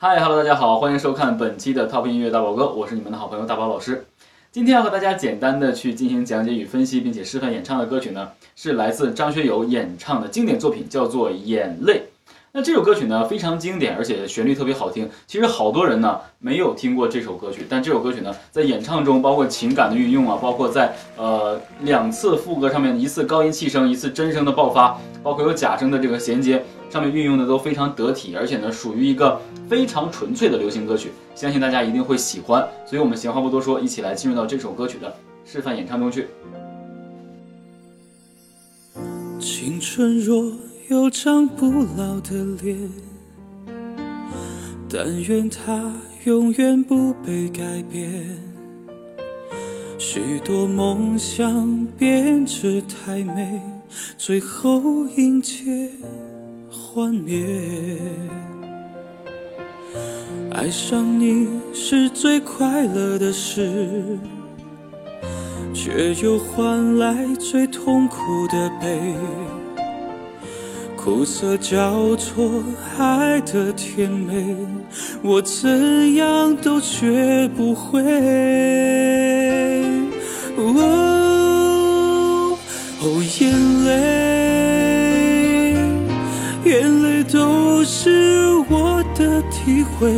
嗨，Hello，大家好，欢迎收看本期的 Top 音乐大宝哥，我是你们的好朋友大宝老师。今天要和大家简单的去进行讲解与分析，并且示范演唱的歌曲呢，是来自张学友演唱的经典作品，叫做《眼泪》。那这首歌曲呢非常经典，而且旋律特别好听。其实好多人呢没有听过这首歌曲，但这首歌曲呢在演唱中，包括情感的运用啊，包括在呃两次副歌上面，一次高音气声，一次真声的爆发，包括有假声的这个衔接，上面运用的都非常得体，而且呢属于一个非常纯粹的流行歌曲，相信大家一定会喜欢。所以我们闲话不多说，一起来进入到这首歌曲的示范演唱中去。青春若。有张不老的脸，但愿它永远不被改变。许多梦想编织太美，最后迎接幻灭。爱上你是最快乐的事，却又换来最痛苦的悲。苦涩交错，爱的甜美，我怎样都学不会。哦，眼泪，体会，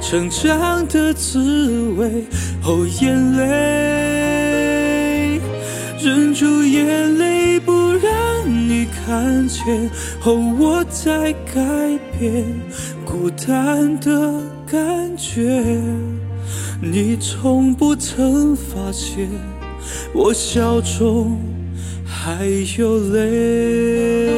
成长的滋味。哦，眼泪，忍住眼泪不让。你看见后，我在改变孤单的感觉。你从不曾发现，我笑中还有泪。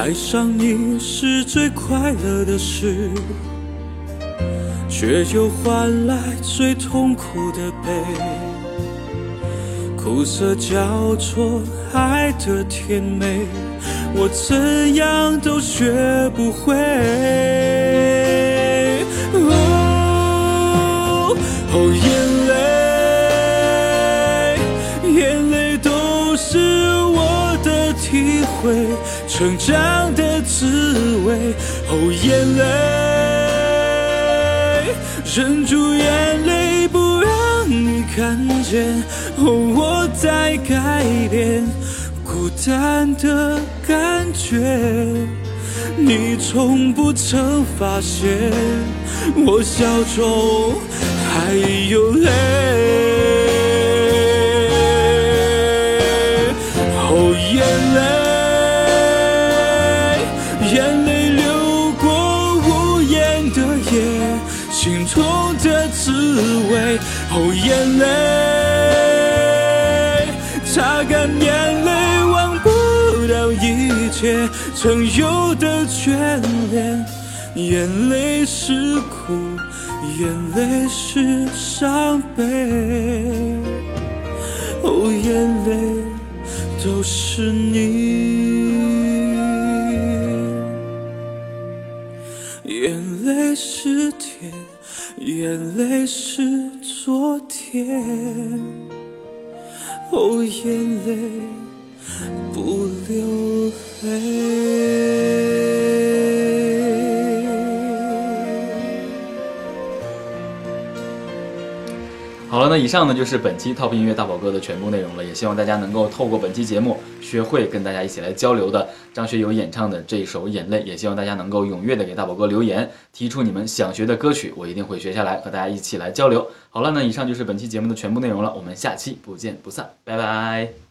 爱上你是最快乐的事，却又换来最痛苦的悲。苦涩交错，爱的甜美，我怎样都学不会。哦，哦眼会。成长的滋味，哦，眼泪，忍住眼泪不让你看见，哦，我在改变孤单的感觉，你从不曾发现，我笑中还有泪。眼泪流过无言的夜心痛的滋味，哦，眼泪，擦干眼泪，忘不掉一切曾有的眷恋。眼泪是苦，眼泪是伤悲，哦，眼泪都是你。泪是甜，眼泪是昨天。哦，眼泪不流泪。好了，那以上呢就是本期 Top 音乐大宝哥的全部内容了。也希望大家能够透过本期节目，学会跟大家一起来交流的张学友演唱的这首《眼泪》。也希望大家能够踊跃的给大宝哥留言，提出你们想学的歌曲，我一定会学下来，和大家一起来交流。好了，那以上就是本期节目的全部内容了。我们下期不见不散，拜拜。